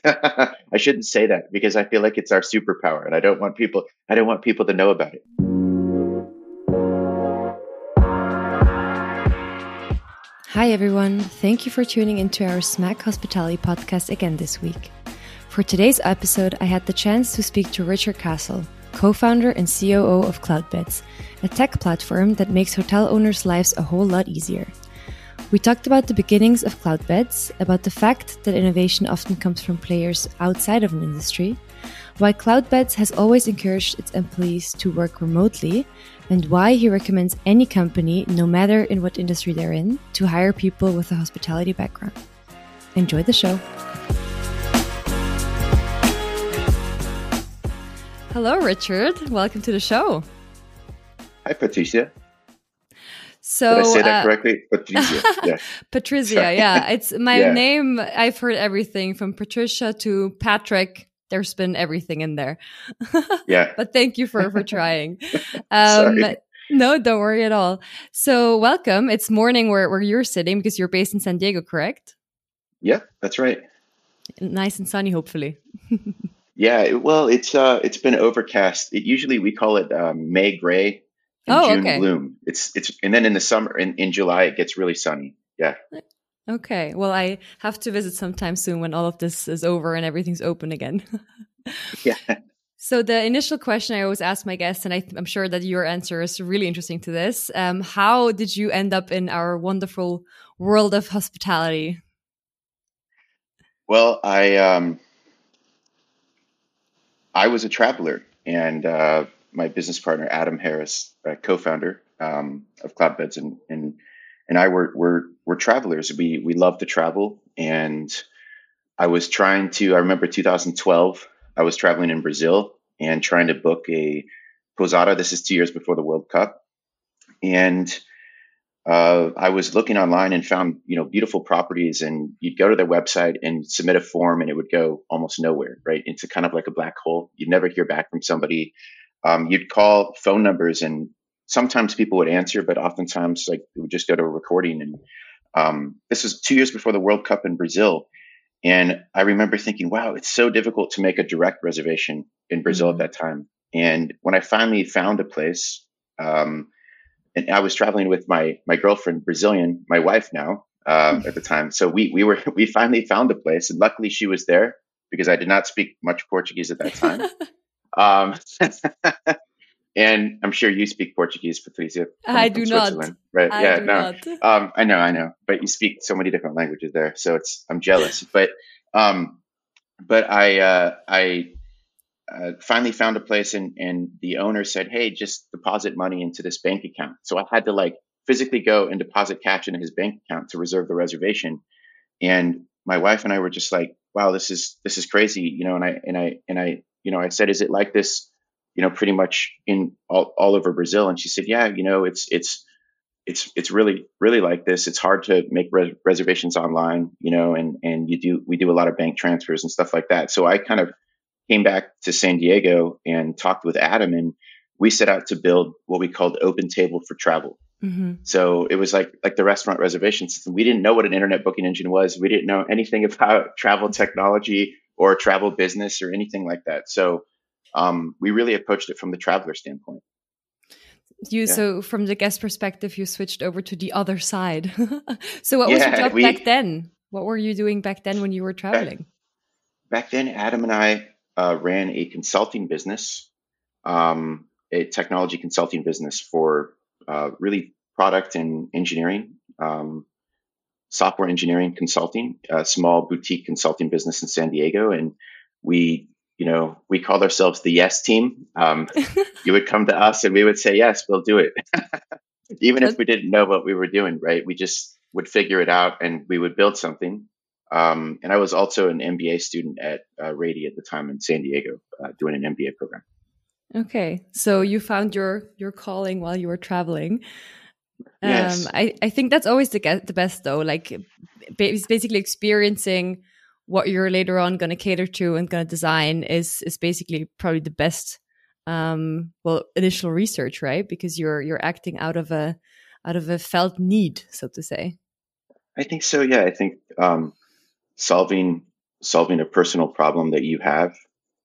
I shouldn't say that because I feel like it's our superpower, and I don't want people. I don't want people to know about it. Hi everyone! Thank you for tuning into our Smack Hospitality podcast again this week. For today's episode, I had the chance to speak to Richard Castle, co-founder and COO of Cloudbeds, a tech platform that makes hotel owners' lives a whole lot easier. We talked about the beginnings of Cloudbeds, about the fact that innovation often comes from players outside of an industry, why Cloudbeds has always encouraged its employees to work remotely, and why he recommends any company, no matter in what industry they're in, to hire people with a hospitality background. Enjoy the show. Hello, Richard. Welcome to the show. Hi, Patricia. So Did I say that uh, correctly? Patricia. Yeah. Patricia, yeah. It's my yeah. name. I've heard everything from Patricia to Patrick. There's been everything in there. yeah. but thank you for for trying. Um, no, don't worry at all. So welcome. It's morning where, where you're sitting because you're based in San Diego, correct? Yeah, that's right. Nice and sunny, hopefully. yeah, well, it's uh, it's been overcast. It usually we call it um, May gray oh, June okay. gloom. It's it's and then in the summer in, in July it gets really sunny. Yeah. Okay. Well, I have to visit sometime soon when all of this is over and everything's open again. yeah. So the initial question I always ask my guests, and I am sure that your answer is really interesting to this. Um, how did you end up in our wonderful world of hospitality? Well, I um, I was a traveler, and uh, my business partner Adam Harris, co-founder um, of Cloudbeds, and and and I were were were travelers. We we love to travel, and I was trying to. I remember 2012. I was traveling in Brazil and trying to book a posada. This is two years before the World Cup, and uh, I was looking online and found you know beautiful properties, and you'd go to their website and submit a form, and it would go almost nowhere. Right, it's a kind of like a black hole. You'd never hear back from somebody um, you'd call phone numbers and sometimes people would answer, but oftentimes like we would just go to a recording. And um, this was two years before the World Cup in Brazil. And I remember thinking, wow, it's so difficult to make a direct reservation in Brazil mm-hmm. at that time. And when I finally found a place, um, and I was traveling with my my girlfriend, Brazilian, my wife now uh, at the time. So we we were we finally found a place, and luckily she was there because I did not speak much Portuguese at that time. Um, and I'm sure you speak Portuguese, Patricia. From, I do not. Right? I yeah, no. Um, I know, I know. But you speak so many different languages there, so it's I'm jealous. But um, but I uh, I uh, finally found a place, and and the owner said, "Hey, just deposit money into this bank account." So I had to like physically go and deposit cash into his bank account to reserve the reservation. And my wife and I were just like, "Wow, this is this is crazy," you know. And I and I and I you know, I said, is it like this, you know, pretty much in all, all over Brazil? And she said, yeah, you know, it's, it's, it's, it's really, really like this. It's hard to make res- reservations online, you know, and, and you do, we do a lot of bank transfers and stuff like that. So I kind of came back to San Diego and talked with Adam and we set out to build what we called OpenTable for travel. Mm-hmm. So it was like like the restaurant reservation system. We didn't know what an internet booking engine was. We didn't know anything about travel technology or travel business or anything like that. So um, we really approached it from the traveler standpoint. You yeah. so from the guest perspective, you switched over to the other side. so what yeah, was your job we, back then? What were you doing back then when you were traveling? Back, back then, Adam and I uh, ran a consulting business, um, a technology consulting business for uh, really product and engineering. Um, software engineering consulting, a small boutique consulting business in San Diego. And we, you know, we called ourselves the yes team. Um, you would come to us and we would say, yes, we'll do it. Even if we didn't know what we were doing, right? We just would figure it out and we would build something. Um, and I was also an MBA student at uh, Rady at the time in San Diego, uh, doing an MBA program. Okay, so you found your your calling while you were traveling. Yes. Um, I, I think that's always the, the best though. Like basically experiencing what you're later on going to cater to and going to design is is basically probably the best um well initial research right because you're you're acting out of a out of a felt need so to say i think so yeah i think um solving solving a personal problem that you have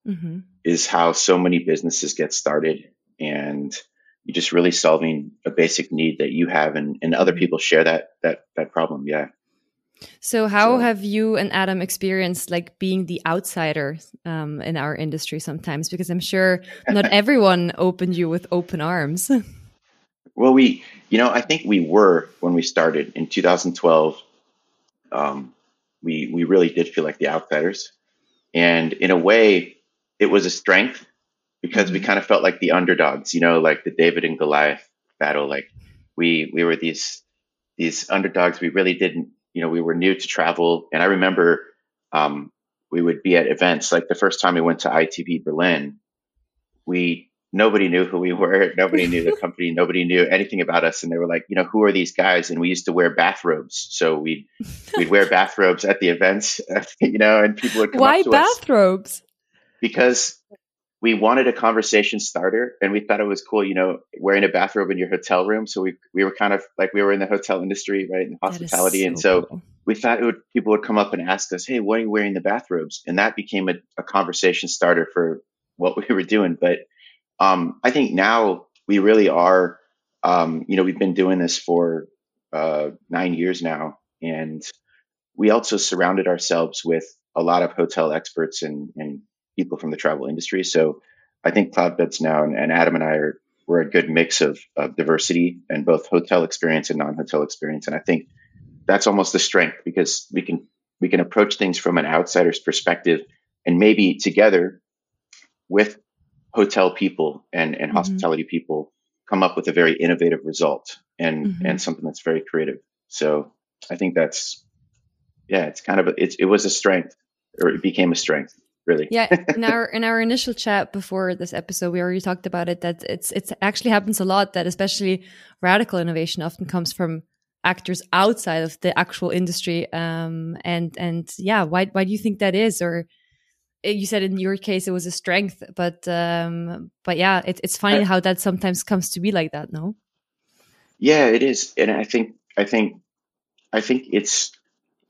mm-hmm. is how so many businesses get started and you're just really solving a basic need that you have and, and other mm-hmm. people share that that that problem yeah so how so, have you and adam experienced like being the outsider um, in our industry sometimes because i'm sure not everyone opened you with open arms well we you know i think we were when we started in 2012 um, we we really did feel like the outsiders and in a way it was a strength because we mm-hmm. kind of felt like the underdogs, you know, like the David and Goliath battle. Like we we were these these underdogs. We really didn't, you know, we were new to travel. And I remember um, we would be at events. Like the first time we went to ITB Berlin, we nobody knew who we were. Nobody knew the company. Nobody knew anything about us. And they were like, you know, who are these guys? And we used to wear bathrobes. So we'd we'd wear bathrobes at the events, you know, and people would come Why up to bathrobes? Us because we wanted a conversation starter and we thought it was cool, you know, wearing a bathrobe in your hotel room. So we, we were kind of like, we were in the hotel industry, right? In hospitality. So and so cool. we thought it would, people would come up and ask us, Hey, why are you wearing the bathrobes? And that became a, a conversation starter for what we were doing. But, um, I think now we really are, um, you know, we've been doing this for, uh, nine years now. And we also surrounded ourselves with a lot of hotel experts and, and people from the travel industry. So I think Cloudbeds now and, and Adam and I are we're a good mix of, of diversity and both hotel experience and non-hotel experience. And I think that's almost the strength because we can we can approach things from an outsider's perspective and maybe together with hotel people and, and mm-hmm. hospitality people come up with a very innovative result and mm-hmm. and something that's very creative. So I think that's yeah, it's kind of a, it's, it was a strength or it became a strength really. yeah, in our in our initial chat before this episode, we already talked about it. That it's it's actually happens a lot. That especially radical innovation often comes from actors outside of the actual industry. Um, and and yeah, why why do you think that is? Or eh, you said in your case it was a strength, but um, but yeah, it, it's funny I, how that sometimes comes to be like that. No. Yeah, it is, and I think I think I think it's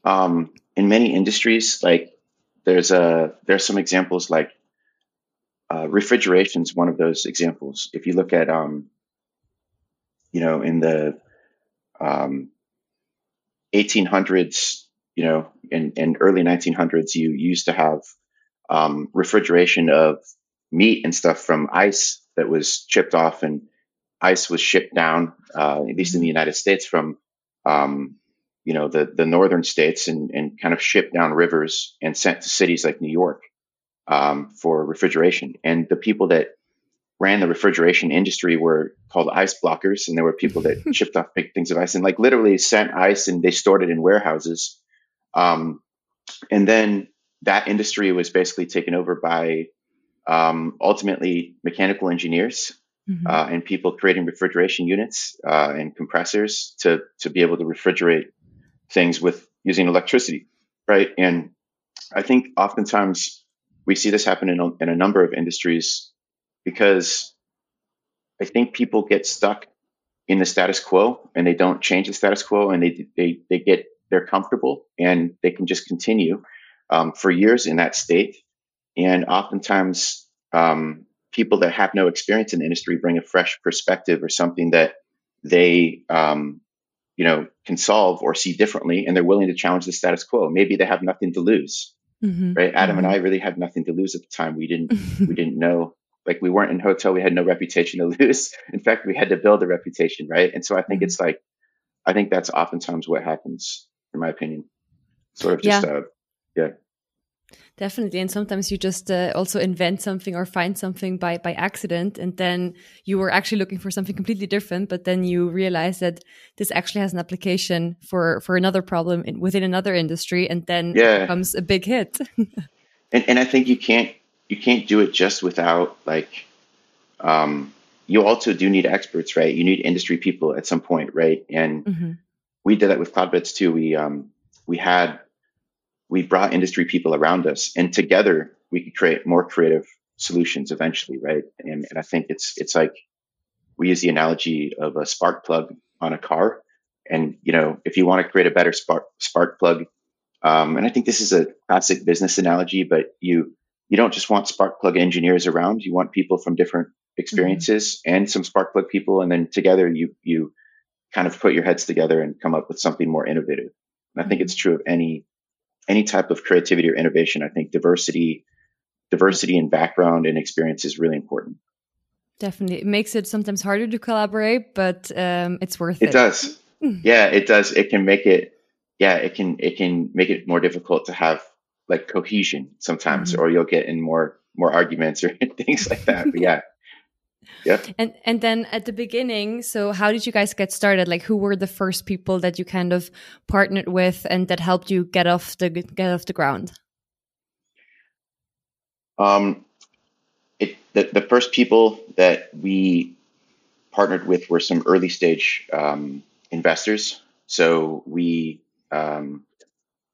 um, in many industries like there's a there's some examples like uh, refrigeration is one of those examples. If you look at um, you know in the um, 1800s, you know, in, in early 1900s, you used to have um, refrigeration of meat and stuff from ice that was chipped off, and ice was shipped down, uh, at least in the United States, from um, you know, the, the northern states and, and kind of shipped down rivers and sent to cities like New York um, for refrigeration. And the people that ran the refrigeration industry were called ice blockers. And there were people that shipped off big things of ice and like literally sent ice and they stored it in warehouses. Um, and then that industry was basically taken over by um, ultimately mechanical engineers mm-hmm. uh, and people creating refrigeration units uh, and compressors to to be able to refrigerate things with using electricity, right? And I think oftentimes we see this happen in a, in a number of industries because I think people get stuck in the status quo and they don't change the status quo and they they they get they're comfortable and they can just continue um, for years in that state. And oftentimes, um, people that have no experience in the industry bring a fresh perspective or something that they um, you know, can solve or see differently, and they're willing to challenge the status quo. Maybe they have nothing to lose, mm-hmm. right? Adam mm-hmm. and I really had nothing to lose at the time. We didn't, we didn't know, like we weren't in hotel. We had no reputation to lose. In fact, we had to build a reputation, right? And so I think mm-hmm. it's like, I think that's oftentimes what happens, in my opinion. Sort of just, yeah. Uh, yeah. Definitely, and sometimes you just uh, also invent something or find something by by accident, and then you were actually looking for something completely different. But then you realize that this actually has an application for for another problem in, within another industry, and then yeah. it becomes a big hit. and and I think you can't you can't do it just without like um, you also do need experts, right? You need industry people at some point, right? And mm-hmm. we did that with Cloudbeds too. We um, we had we brought industry people around us and together we could create more creative solutions eventually right and, and i think it's it's like we use the analogy of a spark plug on a car and you know if you want to create a better spark spark plug Um, and I think this is a classic business analogy, but you you don't just want spark plug engineers around. You want people from different experiences mm-hmm. and some spark plug people, and then together you you kind of put your heads together and come up with something more innovative. And I think mm-hmm. it's true of any any type of creativity or innovation. I think diversity diversity in background and experience is really important. Definitely, it makes it sometimes harder to collaborate, but um, it's worth it. It does. yeah, it does. It can make it. Yeah, it can. It can make it more difficult to have like cohesion sometimes, mm-hmm. or you'll get in more more arguments or things like that. But yeah. Yeah. And and then at the beginning, so how did you guys get started? Like who were the first people that you kind of partnered with and that helped you get off the get off the ground? Um it the, the first people that we partnered with were some early stage um, investors. So we um,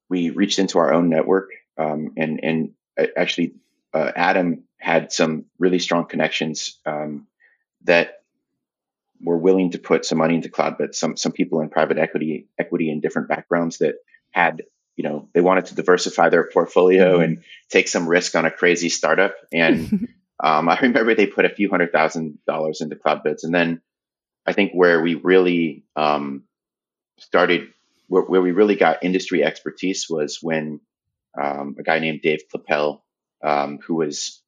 we reached into our own network um, and and uh, actually uh, Adam had some really strong connections um, that were willing to put some money into Cloudbeds. Some some people in private equity equity in different backgrounds that had you know they wanted to diversify their portfolio mm-hmm. and take some risk on a crazy startup. And um, I remember they put a few hundred thousand dollars into Cloudbeds, and then I think where we really um, started where, where, we really got industry expertise was when um, a guy named Dave Kloeppel, um, who was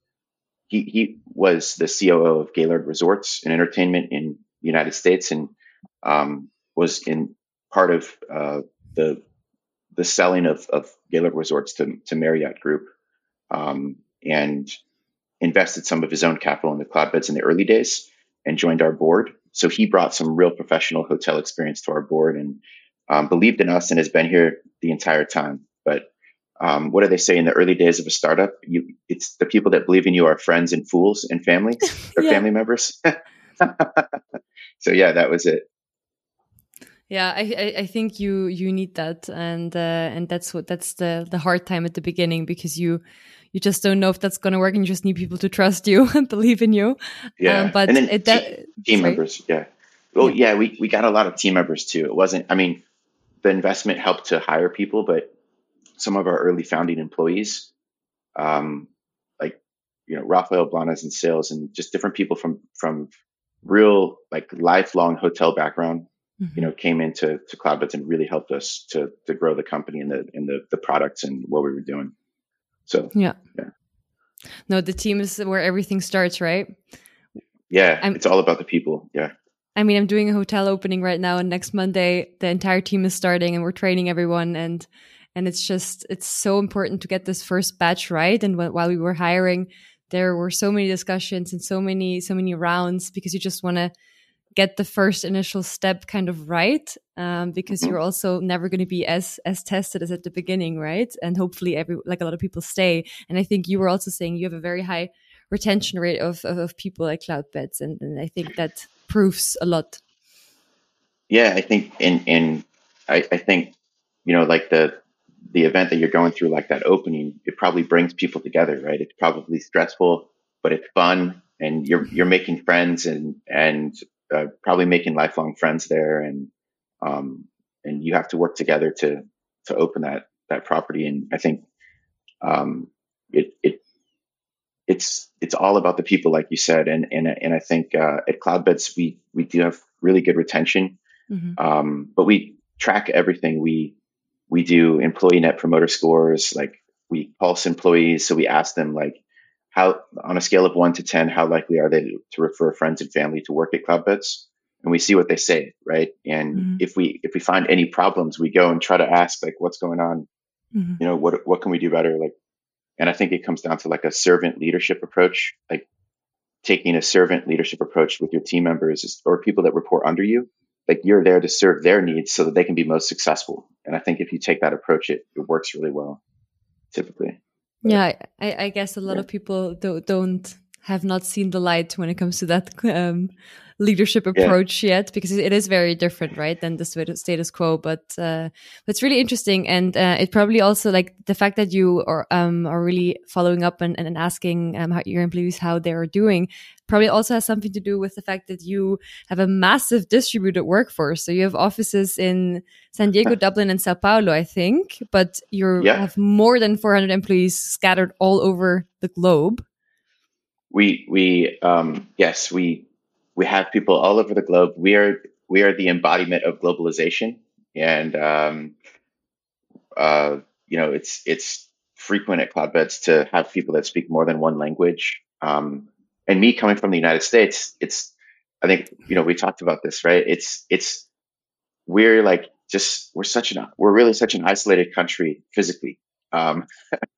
he he was the COO of Gaylord Resorts and Entertainment in the United States and um, was in part of uh, the the selling of, of Gaylord Resorts to, to Marriott Group um, and invested some of his own capital in the Cloudbeds in the early days and joined our board. So he brought some real professional hotel experience to our board and um, believed in us and has been here the entire time. But um, what do they say in the early days of a startup? You, it's the people that believe in you are friends and fools and family or family members. so yeah, that was it. Yeah, I, I think you you need that, and uh, and that's what that's the the hard time at the beginning because you you just don't know if that's going to work, and you just need people to trust you and believe in you. Yeah, um, but and then it, that, team, team members. Yeah. Well, yeah. yeah, we we got a lot of team members too. It wasn't. I mean, the investment helped to hire people, but some of our early founding employees, um, like you know Rafael Blanes in sales, and just different people from from real like lifelong hotel background, mm-hmm. you know, came into to Cloudbeds and really helped us to to grow the company and the and the the products and what we were doing. So yeah, yeah. No, the team is where everything starts, right? Yeah, I'm, it's all about the people. Yeah. I mean, I'm doing a hotel opening right now, and next Monday the entire team is starting, and we're training everyone. And and it's just it's so important to get this first batch right. And while we were hiring there were so many discussions and so many so many rounds because you just want to get the first initial step kind of right um, because you're also never going to be as as tested as at the beginning right? And hopefully every like a lot of people stay. And i think you were also saying you have a very high retention rate of of, of people at cloudbeds and, and i think that proves a lot. Yeah i think in in I, I think you know like the the event that you're going through, like that opening, it probably brings people together, right? It's probably stressful, but it's fun, and you're you're making friends and and uh, probably making lifelong friends there, and um, and you have to work together to to open that that property. And I think um, it it it's it's all about the people, like you said, and and and I think uh, at Cloudbeds we we do have really good retention, mm-hmm. um, but we track everything we we do employee net promoter scores. Like we pulse employees. So we ask them like, how on a scale of one to 10, how likely are they to, refer friends and family to work at Cloudbeds? And we see what they say, right? And mm-hmm. if we if we find any problems, we go and try to ask like, what's going on? Mm-hmm. You know, what what can we do better? Like, and I think it comes down to like a servant leadership approach, like taking a servant leadership approach with your team members or people that report under you like you're there to serve their needs so that they can be most successful. And I think if you take that approach, it, it works really well, typically. But, yeah, I, I, guess a lot yeah. of people don't, don't have not seen the light when it comes to that um, leadership approach yeah. yet because it is very different, right, than the status quo. But uh, it's really interesting, and uh, it probably also like the fact that you are um, are really following up and, and asking um, how your employees how they are doing probably also has something to do with the fact that you have a massive distributed workforce. So you have offices in San Diego, Dublin, and Sao Paulo, I think, but you yeah. have more than 400 employees scattered all over the globe. We we um, yes we we have people all over the globe. We are we are the embodiment of globalization, and um, uh, you know it's it's frequent at Cloudbeds to have people that speak more than one language. Um, and me coming from the United States, it's, I think, you know, we talked about this, right? It's, it's, we're like just, we're such an, we're really such an isolated country physically. Um,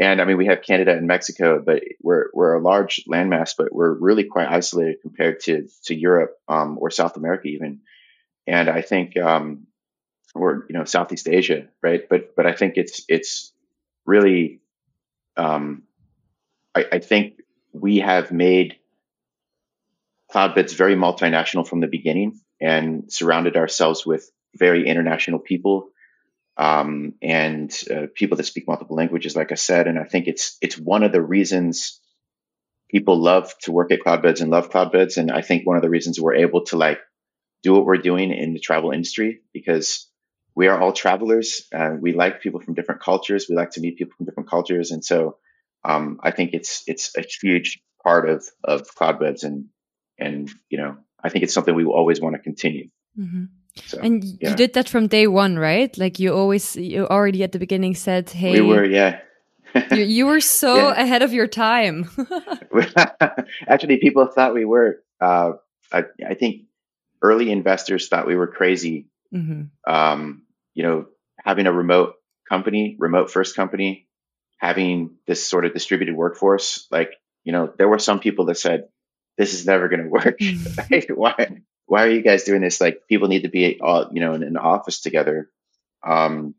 and I mean, we have Canada and Mexico, but we're, we're a large landmass, but we're really quite isolated compared to, to Europe, um, or South America even. And I think, um, or, you know, Southeast Asia, right? But, but I think it's, it's really, um, I, I think we have made Cloudbeds very multinational from the beginning and surrounded ourselves with very international people um, and uh, people that speak multiple languages, like I said. And I think it's it's one of the reasons people love to work at Cloudbeds and love Cloudbeds. And I think one of the reasons we're able to like do what we're doing in the travel industry because we are all travelers. Uh, we like people from different cultures. We like to meet people from different cultures, and so um, I think it's it's a huge part of of Cloudbeds, and and you know I think it's something we will always want to continue. Mm-hmm. So, and yeah. you did that from day one, right? Like you always, you already at the beginning said, "Hey, we were, yeah." you, you, were so yeah. ahead of your time. Actually, people thought we were. Uh, I, I, think early investors thought we were crazy. Mm-hmm. Um, you know, having a remote company, remote first company, having this sort of distributed workforce, like, you know, there were some people that said, this is never going to work. why, why are you guys doing this? Like people need to be all, you know, in an office together. Um,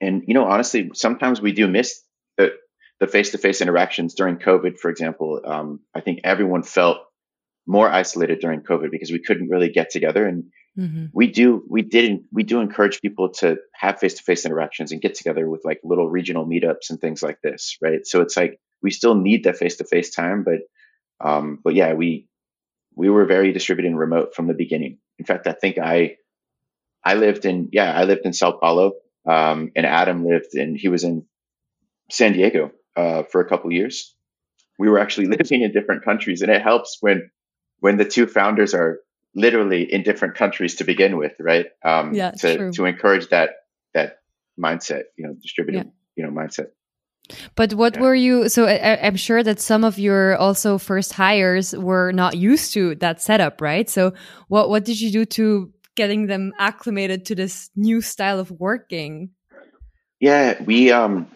and, you know, honestly, sometimes we do miss the, the face-to-face interactions during COVID, for example. Um, I think everyone felt more isolated during COVID because we couldn't really get together. And mm-hmm. we do, we didn't, we do encourage people to have face to face interactions and get together with like little regional meetups and things like this. Right. So it's like, we still need that face to face time, but, um, but yeah, we, we were very distributed and remote from the beginning. In fact, I think I, I lived in, yeah, I lived in Sao Paulo. Um, and Adam lived in, he was in San Diego, uh, for a couple years. We were actually living in different countries and it helps when when the two founders are literally in different countries to begin with, right? Um, yeah, to, true. to encourage that, that mindset, you know, distributed, yeah. you know, mindset. But what yeah. were you? So I, am sure that some of your also first hires were not used to that setup, right? So what what did you do to getting them acclimated to this new style of working? Yeah, we um,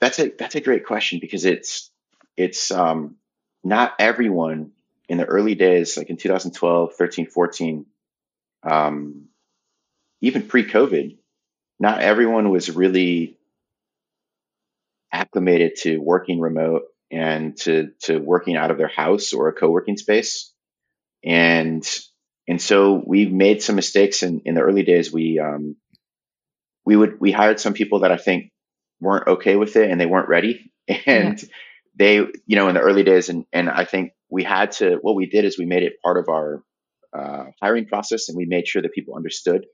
that's a that's a great question because it's it's um, not everyone in the early days, like in 2012, 13, 14, um, even pre COVID, not everyone was really acclimated to working remote and to, to working out of their house or a co-working space. And, and so we made some mistakes in, in the early days. We, um, we would, we hired some people that I think weren't okay with it and they weren't ready. And yeah. they, you know, in the early days, and, and I think we had to, what we did is we made it part of our uh, hiring process and we made sure that people understood,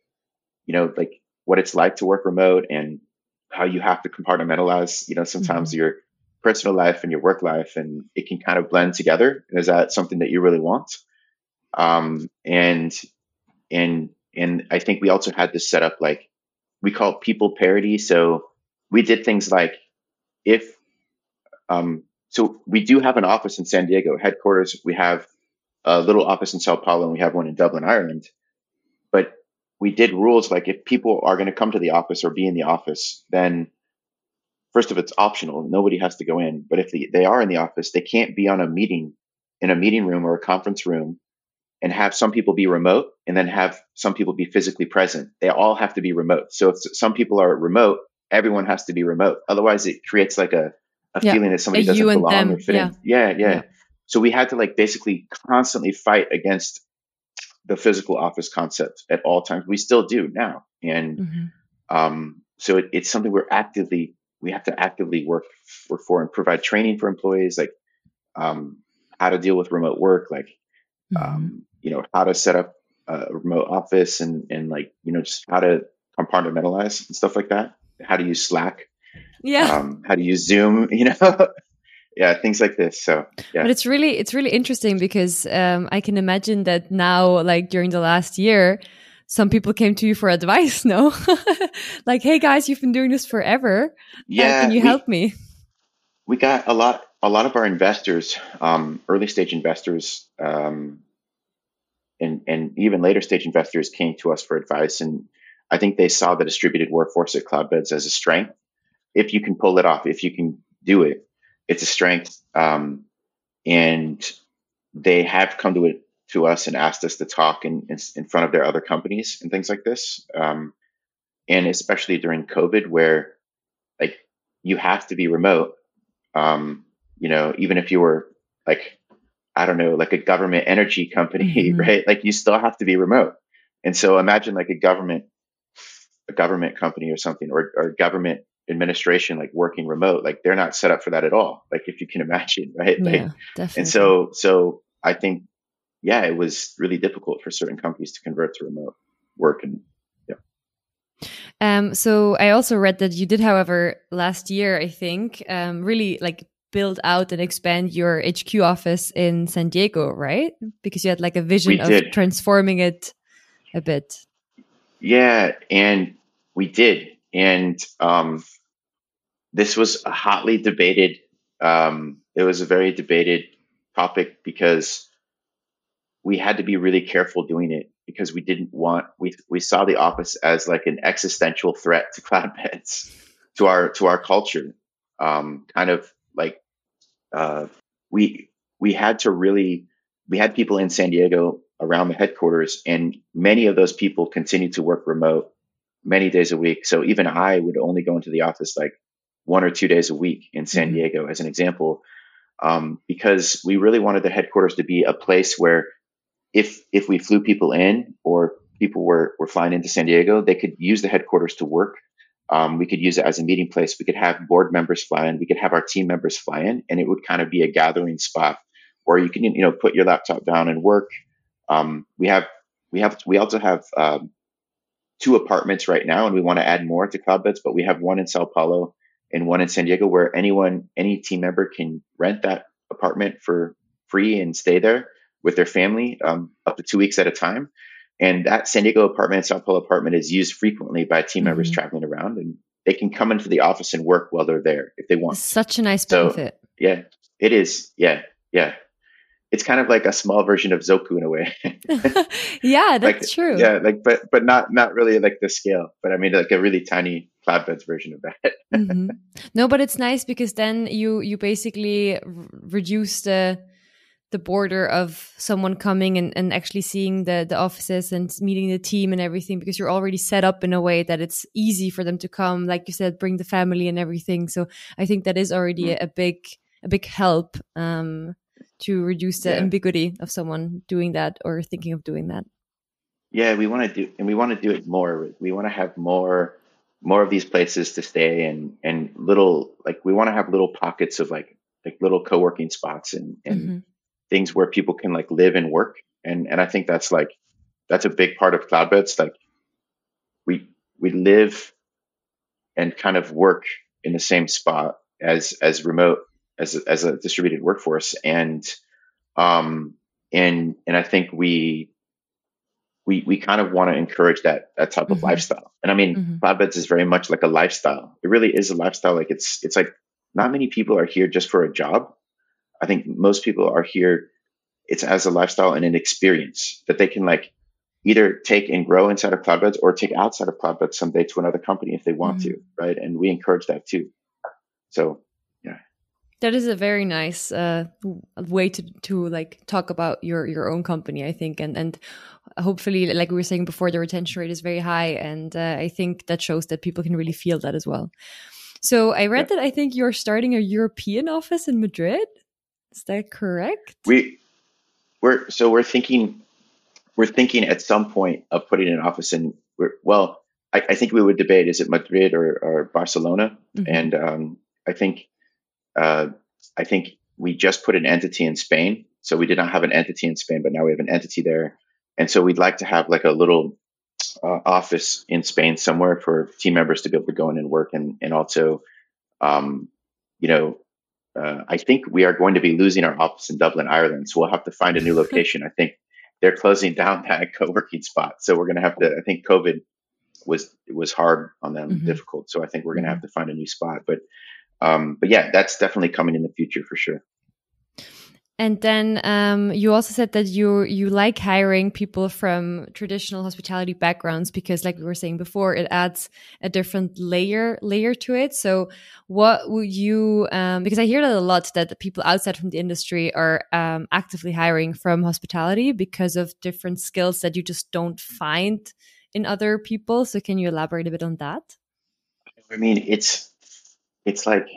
you know, like what it's like to work remote and how you have to compartmentalize, you know, sometimes mm-hmm. your personal life and your work life and it can kind of blend together. Is that something that you really want? Um, and, and, and I think we also had this set up like we call people parity. So we did things like if, um, so we do have an office in San Diego headquarters. We have a little office in Sao Paulo and we have one in Dublin, Ireland. But we did rules like if people are going to come to the office or be in the office, then first of it's optional. Nobody has to go in. But if they, they are in the office, they can't be on a meeting in a meeting room or a conference room and have some people be remote and then have some people be physically present. They all have to be remote. So if some people are remote, everyone has to be remote. Otherwise it creates like a a yeah. feeling that somebody a doesn't belong them. or fit yeah. in. Yeah, yeah, yeah. so we had to like basically constantly fight against the physical office concept at all times. We still do now, and mm-hmm. um, so it, it's something we're actively we have to actively work for, for and provide training for employees, like um, how to deal with remote work, like mm-hmm. um, you know how to set up a remote office and and like you know just how to compartmentalize and stuff like that. How to use Slack, yeah. Um, how to use Zoom, you know. Yeah things like this so yeah. But it's really it's really interesting because um, i can imagine that now like during the last year some people came to you for advice no? Like hey guys you've been doing this forever. Yeah can you we, help me? we got a lot a lot of our investors um, early stage investors um, and and even later stage investors came to us for advice and i think they saw the distributed workforce at cloudbeds as a strength. If you can pull it off if you can do it it's a strength. Um, and they have come to it to us and asked us to talk in, in, in front of their other companies and things like this. Um, and especially during COVID, where like you have to be remote. Um, you know, even if you were like, I don't know, like a government energy company, mm-hmm. right? Like you still have to be remote. And so imagine like a government, a government company or something, or, or government administration like working remote like they're not set up for that at all like if you can imagine right like, yeah, definitely. and so so i think yeah it was really difficult for certain companies to convert to remote work and yeah um so i also read that you did however last year i think um really like build out and expand your hq office in san diego right because you had like a vision we of did. transforming it a bit yeah and we did and um this was a hotly debated. Um, it was a very debated topic because we had to be really careful doing it because we didn't want we we saw the office as like an existential threat to Cloudbeds to our to our culture. Um, kind of like uh, we we had to really we had people in San Diego around the headquarters, and many of those people continued to work remote many days a week. So even I would only go into the office like one or two days a week in San mm-hmm. Diego, as an example, um, because we really wanted the headquarters to be a place where if if we flew people in or people were were flying into San Diego, they could use the headquarters to work. Um, we could use it as a meeting place. We could have board members fly in. We could have our team members fly in, and it would kind of be a gathering spot where you can you know put your laptop down and work. Um, we have we have we also have um, two apartments right now, and we want to add more to Cloudbeds. But we have one in Sao Paulo and one in San Diego where anyone, any team member can rent that apartment for free and stay there with their family um, up to two weeks at a time. And that San Diego apartment, Sao Paulo apartment is used frequently by team mm-hmm. members traveling around and they can come into the office and work while they're there if they want. Such a nice benefit. So, yeah, it is. Yeah. Yeah. It's kind of like a small version of Zoku in a way. yeah, that's like, true. Yeah, like but but not not really like the scale, but I mean like a really tiny Cloudbeds version of that. mm-hmm. No, but it's nice because then you you basically r- reduce the the border of someone coming and, and actually seeing the the offices and meeting the team and everything because you're already set up in a way that it's easy for them to come like you said bring the family and everything so i think that is already mm. a, a, big a big help um, to reduce the yeah. ambiguity of someone doing that or thinking of doing that yeah we want to do and we want to do it more we want to have more more of these places to stay and and little like we want to have little pockets of like like little co-working spots and and mm-hmm. things where people can like live and work. And and I think that's like that's a big part of cloudbeds. Like we we live and kind of work in the same spot as as remote as as a distributed workforce. And um and and I think we we we kind of want to encourage that that type mm-hmm. of lifestyle. And I mean, mm-hmm. Cloudbeds is very much like a lifestyle. It really is a lifestyle. Like it's it's like not many people are here just for a job. I think most people are here. It's as a lifestyle and an experience that they can like either take and grow inside of Cloudbeds or take outside of Cloudbeds someday to another company if they want mm-hmm. to, right? And we encourage that too. So that is a very nice uh, way to to like talk about your your own company, I think, and and hopefully, like we were saying before, the retention rate is very high, and uh, I think that shows that people can really feel that as well. So I read yeah. that I think you're starting a European office in Madrid. Is that correct? We we're so we're thinking we're thinking at some point of putting an office in. Well, I, I think we would debate: is it Madrid or, or Barcelona? Mm-hmm. And um, I think uh, I think we just put an entity in Spain. So we did not have an entity in Spain, but now we have an entity there. And so we'd like to have like a little uh, office in Spain somewhere for team members to be able to go in and work, and and also, um, you know, uh, I think we are going to be losing our office in Dublin, Ireland. So we'll have to find a new location. I think they're closing down that co-working spot. So we're going to have to. I think COVID was was hard on them, mm-hmm. difficult. So I think we're going to have mm-hmm. to find a new spot. But um, but yeah, that's definitely coming in the future for sure. And then um, you also said that you you like hiring people from traditional hospitality backgrounds because, like we were saying before, it adds a different layer layer to it. So, what would you? Um, because I hear that a lot that people outside from the industry are um, actively hiring from hospitality because of different skills that you just don't find in other people. So, can you elaborate a bit on that? I mean, it's it's like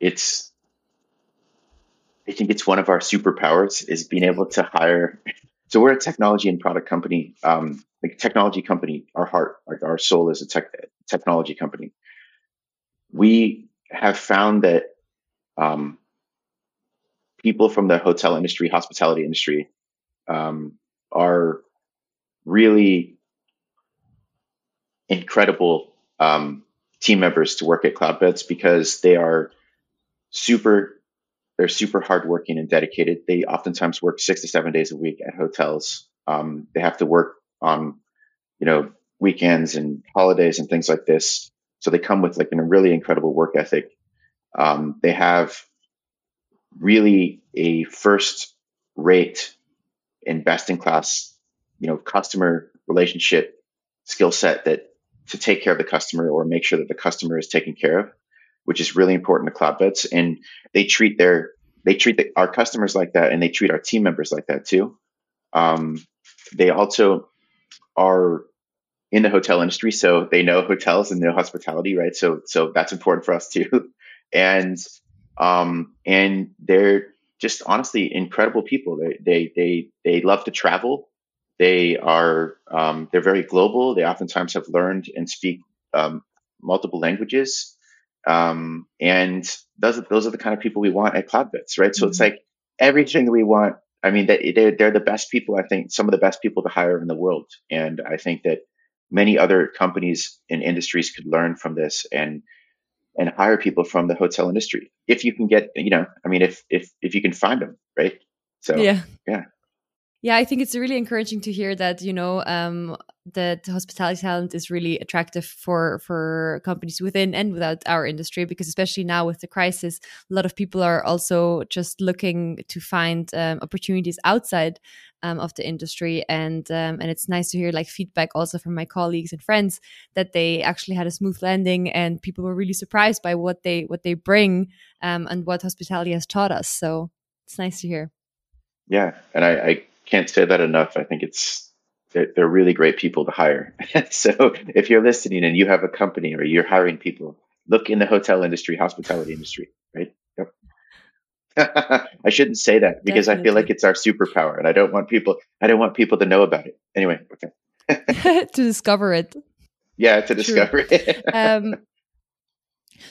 it's I think it's one of our superpowers is being able to hire. So we're a technology and product company, um, like technology company. Our heart, like our soul, is a tech technology company. We have found that um, people from the hotel industry, hospitality industry, um, are really incredible um, team members to work at Cloudbeds because they are super they're super hardworking and dedicated. They oftentimes work six to seven days a week at hotels. Um, they have to work on, you know, weekends and holidays and things like this. So they come with like a really incredible work ethic. Um, they have really a first rate and best in class, you know, customer relationship skill set that to take care of the customer or make sure that the customer is taken care of which is really important to Cloudbeds. And they treat their they treat the, our customers like that, and they treat our team members like that too. Um, they also are in the hotel industry, so they know hotels and know hospitality, right? So so that's important for us too. and um, and they're just honestly incredible people. They they they they love to travel. They are um, they're very global. They oftentimes have learned and speak um, multiple languages. Um, and those are, those are the kind of people we want at Cloudbeds, right? So mm-hmm. it's like everything we want. I mean, they're, they're the best people, I think, some of the best people to hire in the world. And I think that many other companies and industries could learn from this and, and hire people from the hotel industry. If you can get, you know, I mean, if, if, if you can find them, right? So, yeah. Yeah. Yeah, I think it's really encouraging to hear that you know um, that hospitality talent is really attractive for for companies within and without our industry because especially now with the crisis, a lot of people are also just looking to find um, opportunities outside um, of the industry, and um, and it's nice to hear like feedback also from my colleagues and friends that they actually had a smooth landing and people were really surprised by what they what they bring um, and what hospitality has taught us. So it's nice to hear. Yeah, and I, I can't say that enough. I think it's they're, they're really great people to hire. so if you're listening and you have a company or you're hiring people, look in the hotel industry, hospitality industry, right? Yep. I shouldn't say that because Definitely. I feel like it's our superpower, and I don't want people. I don't want people to know about it. Anyway, okay. to discover it. Yeah, to discover True. it. um,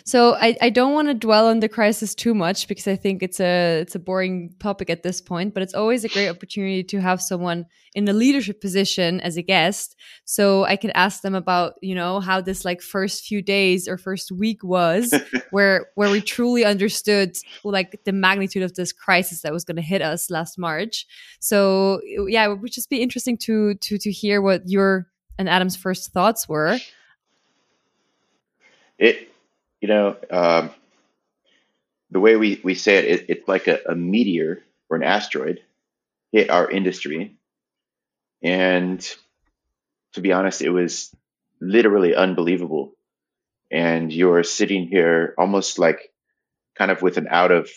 so I, I don't want to dwell on the crisis too much because I think it's a it's a boring topic at this point, but it's always a great opportunity to have someone in a leadership position as a guest. So I can ask them about, you know, how this like first few days or first week was where where we truly understood like the magnitude of this crisis that was going to hit us last March. So yeah, it would just be interesting to to to hear what your and Adam's first thoughts were. It you know, um, the way we, we say it, it it's like a, a meteor or an asteroid hit our industry. And to be honest, it was literally unbelievable. And you're sitting here almost like kind of with an out of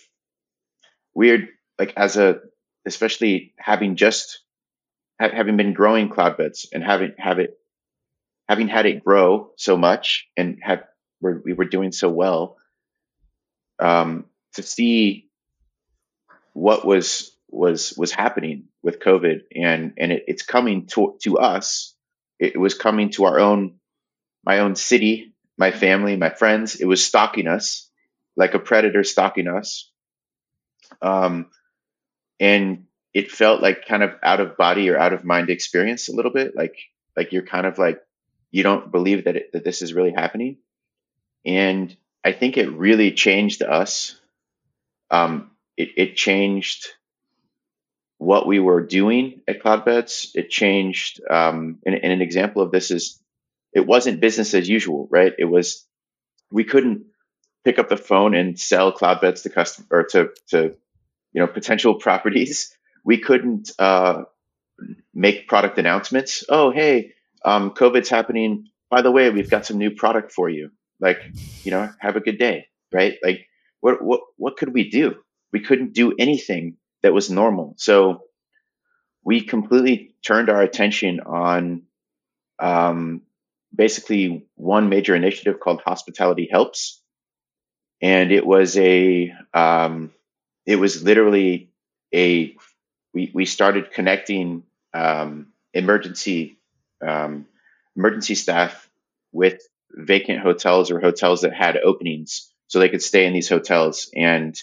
weird, like as a, especially having just having been growing Cloudbeds and having have it having had it grow so much and have we were doing so well, um, to see what was was was happening with COVID, and and it, it's coming to to us. It was coming to our own my own city, my family, my friends. It was stalking us like a predator stalking us. Um, and it felt like kind of out of body or out of mind experience a little bit. Like like you're kind of like you don't believe that it, that this is really happening. And I think it really changed us. Um, it, it changed what we were doing at Cloudbeds. It changed, um, and, and, an example of this is it wasn't business as usual, right? It was, we couldn't pick up the phone and sell Cloudbeds to customer or to, to, you know, potential properties. We couldn't, uh, make product announcements. Oh, hey, um, COVID's happening. By the way, we've got some new product for you. Like, you know, have a good day, right? Like, what what what could we do? We couldn't do anything that was normal. So we completely turned our attention on um, basically one major initiative called Hospitality Helps, and it was a um, it was literally a we we started connecting um, emergency um, emergency staff with vacant hotels or hotels that had openings so they could stay in these hotels. And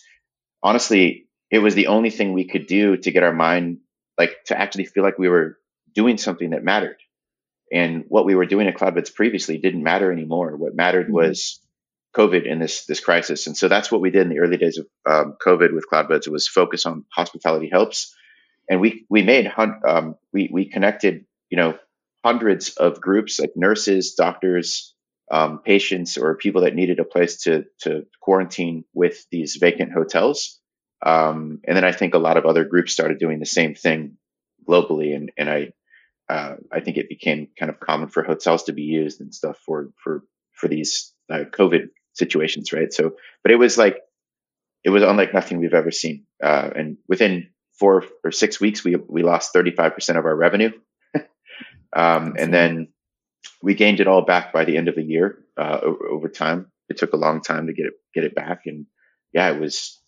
honestly, it was the only thing we could do to get our mind like to actually feel like we were doing something that mattered. And what we were doing at Cloudbeds previously didn't matter anymore. What mattered mm-hmm. was COVID and this this crisis. And so that's what we did in the early days of um, COVID with Cloudbeds. It was focus on hospitality helps, and we we made um, we we connected you know hundreds of groups like nurses, doctors, um, patients, or people that needed a place to to quarantine with these vacant hotels. Um, and then I think a lot of other groups started doing the same thing globally, and and I uh, I think it became kind of common for hotels to be used and stuff for for for these uh, COVID situations, right? So, but it was like it was unlike nothing we've ever seen. Uh, and within four or six weeks, we we lost thirty five percent of our revenue. Um, and then we gained it all back by the end of the year uh, over, time. It took a long time to get it get it back, and yeah, it was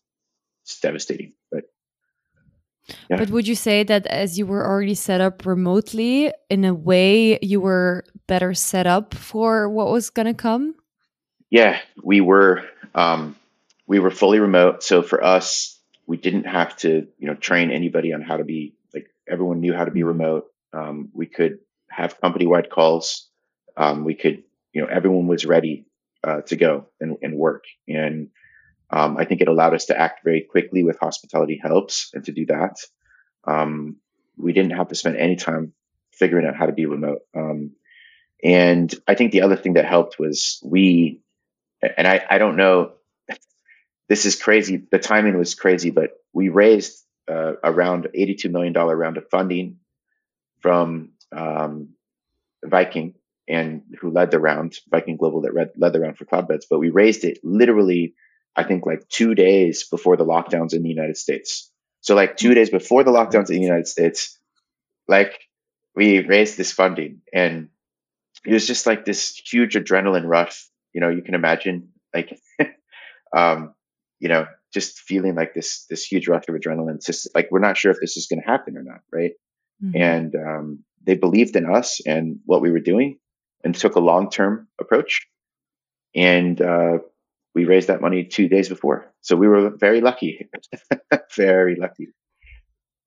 it's devastating. But yeah. But would you say that as you were already set up remotely, in a way, you were better set up for what was going to come? Yeah, we were. Um, we were fully remote, so for us, we didn't have to, you know, train anybody on how to be like. Everyone knew how to be remote. Um, we could have company wide calls. Um, we could, you know, everyone was ready uh, to go and, and work. And um, I think it allowed us to act very quickly with hospitality helps and to do that. Um, we didn't have to spend any time figuring out how to be remote. Um, and I think the other thing that helped was we, and I, I don't know, this is crazy. The timing was crazy, but we raised uh, around $82 million round of funding from um, Viking and who led the round, Viking Global that read, led the round for cloud Cloudbeds, but we raised it literally, I think like two days before the lockdowns in the United States. So like two days before the lockdowns in the United States, like we raised this funding and it was just like this huge adrenaline rush. You know, you can imagine like, um, you know, just feeling like this, this huge rush of adrenaline. It's just like, we're not sure if this is going to happen or not. Right. Mm-hmm. And, um, they believed in us and what we were doing and took a long term approach. And uh, we raised that money two days before. So we were very lucky, very lucky.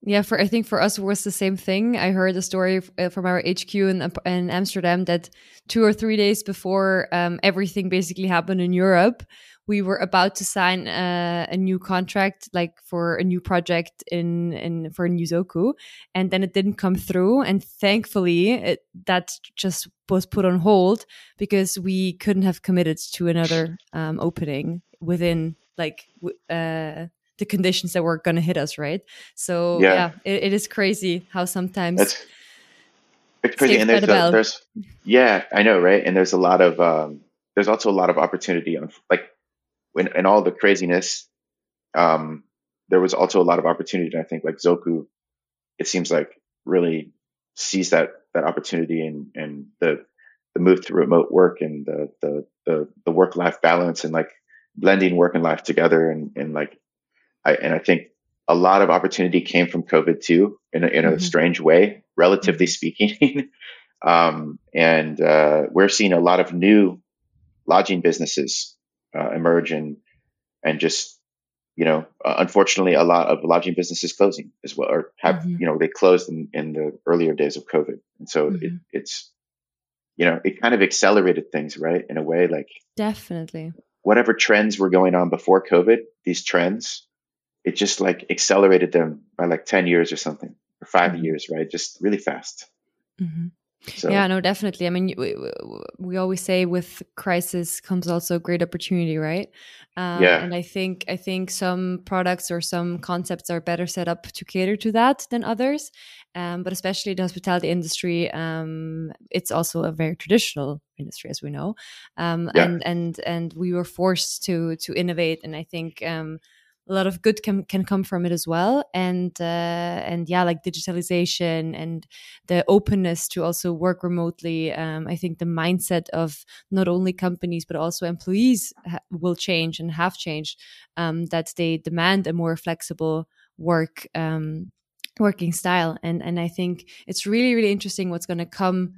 Yeah, for I think for us it was the same thing. I heard a story uh, from our HQ in in Amsterdam that two or three days before um, everything basically happened in Europe, we were about to sign a, a, new contract like for a new project in in for new zoku and then it didn't come through and thankfully it, that just was put on hold because we couldn't have committed to another um, opening within like uh, the conditions that were going to hit us right? So yeah, yeah it, it is crazy how sometimes That's, it's crazy and there's, a, there's yeah i know right? And there's a lot of um, there's also a lot of opportunity on like when in all the craziness, um, there was also a lot of opportunity. And I think like Zoku, it seems like really sees that that opportunity and and the the move to remote work and the the the, the work life balance and like blending work and life together and and like I and I think a lot of opportunity came from COVID too, in a, in a mm-hmm. strange way, relatively mm-hmm. speaking. um, and uh, we're seeing a lot of new lodging businesses uh, emerge and and just you know uh, unfortunately a lot of lodging businesses closing as well or have mm-hmm. you know they closed in, in the earlier days of covid and so mm-hmm. it's you know it kind of accelerated things right in a way like definitely whatever trends were going on before covid these trends it just like accelerated them by like 10 years or something or 5 mm-hmm. years right just really fast mm-hmm. So. Yeah, no, definitely. I mean, we, we always say with crisis comes also great opportunity, right? Um, yeah. And I think I think some products or some concepts are better set up to cater to that than others. Um, but especially the hospitality industry, um, it's also a very traditional industry, as we know. Um, yeah. And and and we were forced to to innovate, and I think um, a lot of good can can come from it as well. And uh, and yeah like digitalization and the openness to also work remotely um, i think the mindset of not only companies but also employees will change and have changed um, that they demand a more flexible work um, working style. And and i think it's really really interesting what's going to come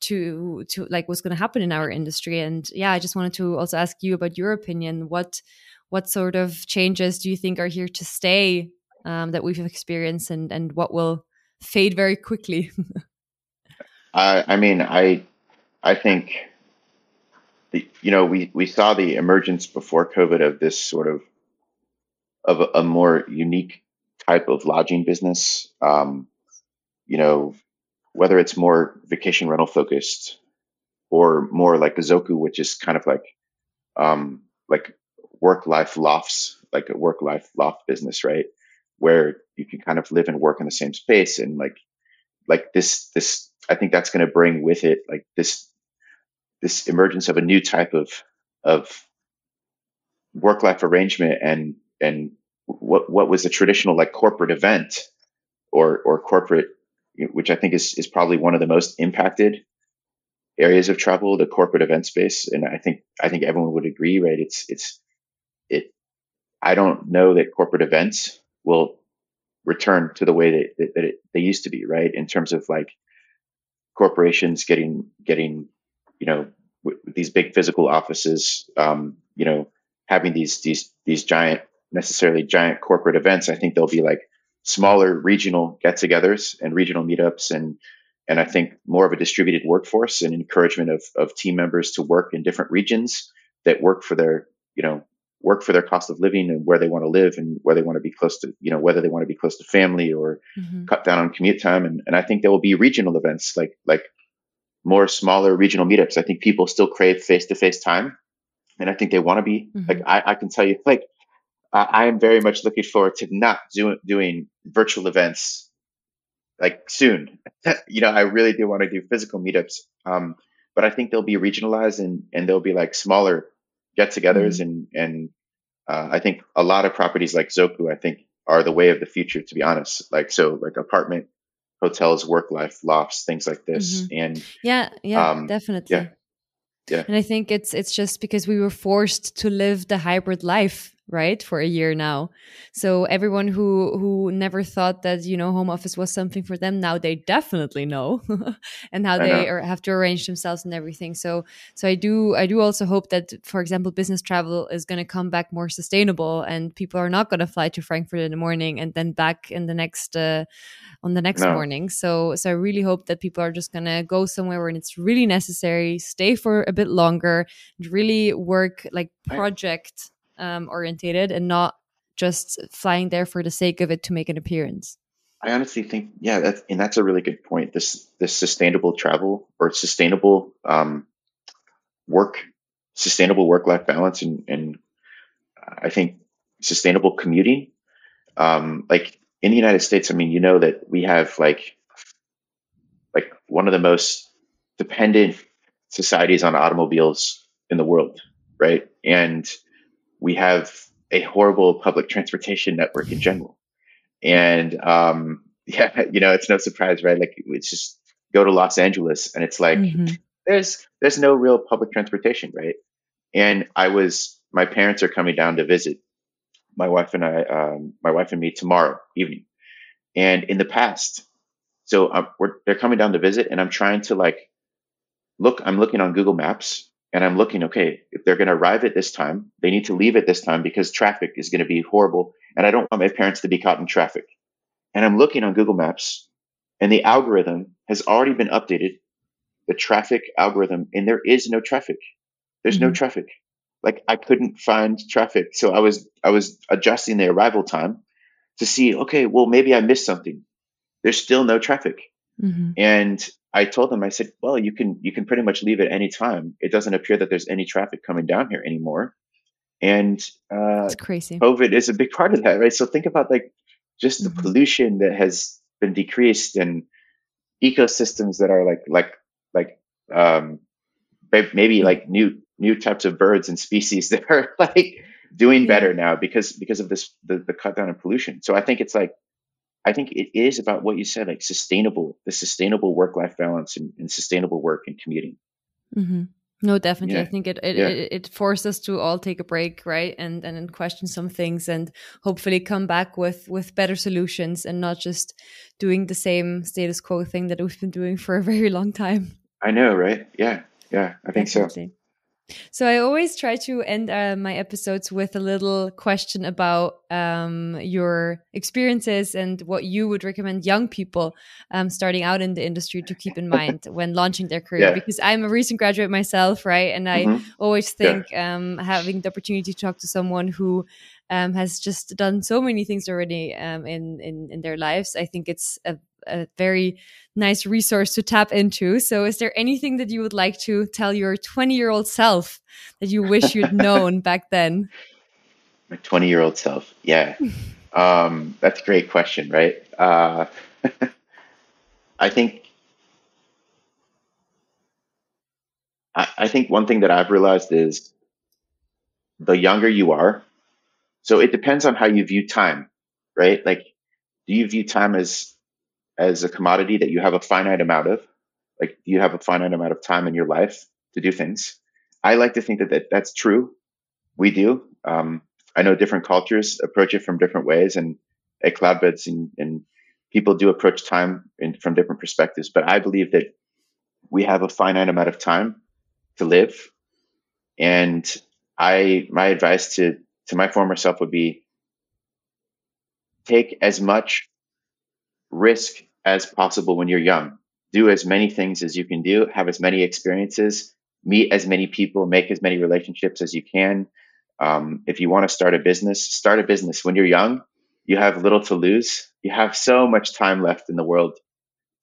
to to like what's going to happen in our industry. And yeah i just wanted to also ask you about your opinion. What what sort of changes do you think are here to stay um, that we've experienced and, and what will fade very quickly? uh, I mean, I, I think, the, you know, we, we saw the emergence before COVID of this sort of, of a, a more unique type of lodging business. Um, you know, whether it's more vacation rental focused or more like a Zoku, which is kind of like, um, like work life lofts, like a work life loft business, right? Where you can kind of live and work in the same space and like, like this, this, I think that's going to bring with it like this, this emergence of a new type of, of work life arrangement and, and what, what was a traditional like corporate event or, or corporate, which I think is, is probably one of the most impacted areas of travel, the corporate event space. And I think, I think everyone would agree, right? It's, it's, it, I don't know that corporate events will return to the way that, that, it, they used to be, right? In terms of like corporations getting, getting, you know, w- these big physical offices, um, you know, having these, these, these giant, necessarily giant corporate events. I think there'll be like smaller regional get togethers and regional meetups and, and I think more of a distributed workforce and encouragement of, of team members to work in different regions that work for their, you know, work for their cost of living and where they want to live and where they want to be close to, you know, whether they want to be close to family or mm-hmm. cut down on commute time. And, and I think there will be regional events like, like more smaller regional meetups. I think people still crave face to face time. And I think they want to be mm-hmm. like, I, I can tell you, like, I, I am very much looking forward to not do, doing virtual events like soon. you know, I really do want to do physical meetups. Um, but I think they'll be regionalized and, and they'll be like smaller get-togethers, mm-hmm. and and uh, I think a lot of properties like Zoku, I think, are the way of the future. To be honest, like so, like apartment, hotels, work life, lofts, things like this, mm-hmm. and yeah, yeah, um, definitely. Yeah. Yeah. And I think it's it's just because we were forced to live the hybrid life right for a year now. So everyone who who never thought that you know home office was something for them now they definitely know and how I they are, have to arrange themselves and everything. So so i do i do also hope that for example business travel is going to come back more sustainable and people are not going to fly to frankfurt in the morning and then back in the next uh, on the next no. morning. So so i really hope that people are just going to go somewhere where it's really necessary stay for a bit longer and really work like project um, orientated and not just flying there for the sake of it to make an appearance. I honestly think, yeah, that's, and that's a really good point. This this sustainable travel or sustainable um, work, sustainable work life balance, and and I think sustainable commuting. Um, like in the United States, I mean, you know that we have like like one of the most dependent societies on automobiles in the world, right? And we have a horrible public transportation network in general. And um, yeah, you know, it's no surprise, right? Like it's just go to Los Angeles and it's like mm-hmm. there's there's no real public transportation, right? And I was my parents are coming down to visit my wife and I, um, my wife and me tomorrow evening. And in the past, so um, they're coming down to visit, and I'm trying to like look. I'm looking on Google Maps, and I'm looking. Okay, if they're going to arrive at this time, they need to leave at this time because traffic is going to be horrible, and I don't want my parents to be caught in traffic. And I'm looking on Google Maps, and the algorithm has already been updated. The traffic algorithm, and there is no traffic. There's mm-hmm. no traffic. Like I couldn't find traffic, so I was I was adjusting the arrival time to see. Okay, well maybe I missed something there's still no traffic. Mm-hmm. And I told them, I said, well, you can, you can pretty much leave at any time. It doesn't appear that there's any traffic coming down here anymore. And, uh, it's crazy. COVID is a big part of that, right? So think about like just the mm-hmm. pollution that has been decreased and ecosystems that are like, like, like, um, maybe like new, new types of birds and species that are like doing better now because, because of this, the, the cut down in pollution. So I think it's like, I think it is about what you said, like sustainable, the sustainable work life balance and, and, sustainable work and commuting. Mm-hmm. No, definitely. Yeah. I think it it, yeah. it it forced us to all take a break, right, and and question some things, and hopefully come back with with better solutions, and not just doing the same status quo thing that we've been doing for a very long time. I know, right? Yeah, yeah, I think definitely. so. So I always try to end uh, my episodes with a little question about um, your experiences and what you would recommend young people um, starting out in the industry to keep in mind when launching their career. Yeah. Because I'm a recent graduate myself, right? And I mm-hmm. always think yeah. um, having the opportunity to talk to someone who um, has just done so many things already um, in, in in their lives. I think it's a a very nice resource to tap into. So, is there anything that you would like to tell your 20 year old self that you wish you'd known back then? My 20 year old self. Yeah. um, that's a great question, right? Uh, I think. I, I think one thing that I've realized is the younger you are, so it depends on how you view time, right? Like, do you view time as as a commodity that you have a finite amount of. Like do you have a finite amount of time in your life to do things. I like to think that, that that's true. We do. Um, I know different cultures approach it from different ways, and at Cloudbeds and, and people do approach time in, from different perspectives. But I believe that we have a finite amount of time to live, and I my advice to to my former self would be take as much risk as possible when you're young. Do as many things as you can do, have as many experiences, meet as many people, make as many relationships as you can. Um, if you want to start a business, start a business. When you're young, you have little to lose. You have so much time left in the world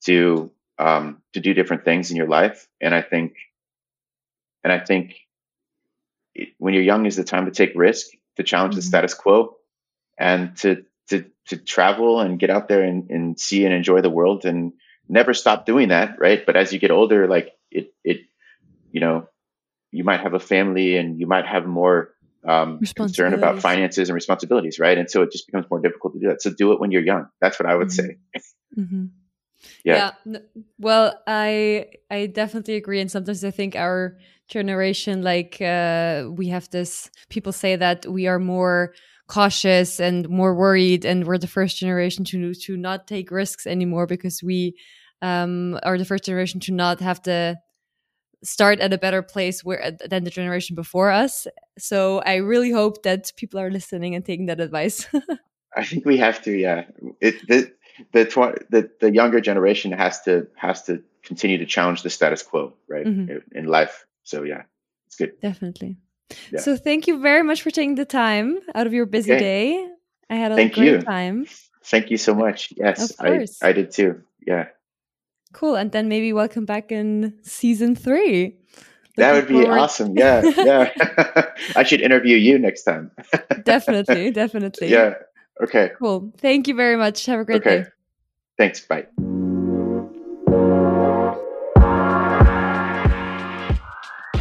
to um, to do different things in your life, and I think, and I think, it, when you're young is the time to take risk, to challenge mm-hmm. the status quo, and to to to travel and get out there and, and see and enjoy the world and never stop doing that, right? But as you get older, like it it you know, you might have a family and you might have more um, concern about finances and responsibilities, right? And so it just becomes more difficult to do that. So do it when you're young. That's what I would mm-hmm. say. Mm-hmm. Yeah. yeah. Well, I I definitely agree, and sometimes I think our generation, like uh, we have this. People say that we are more cautious and more worried and we're the first generation to to not take risks anymore because we um, are the first generation to not have to start at a better place where than the generation before us so i really hope that people are listening and taking that advice i think we have to yeah it, the, the, the the younger generation has to has to continue to challenge the status quo right mm -hmm. in life so yeah it's good definitely so thank you very much for taking the time out of your busy okay. day. I had a thank great you. time. Thank you so much. Yes, I, I did too. Yeah. Cool. And then maybe welcome back in season three. That would be forward. awesome. Yeah. Yeah. I should interview you next time. definitely. Definitely. Yeah. Okay. Cool. Thank you very much. Have a great okay. day. Thanks. Bye.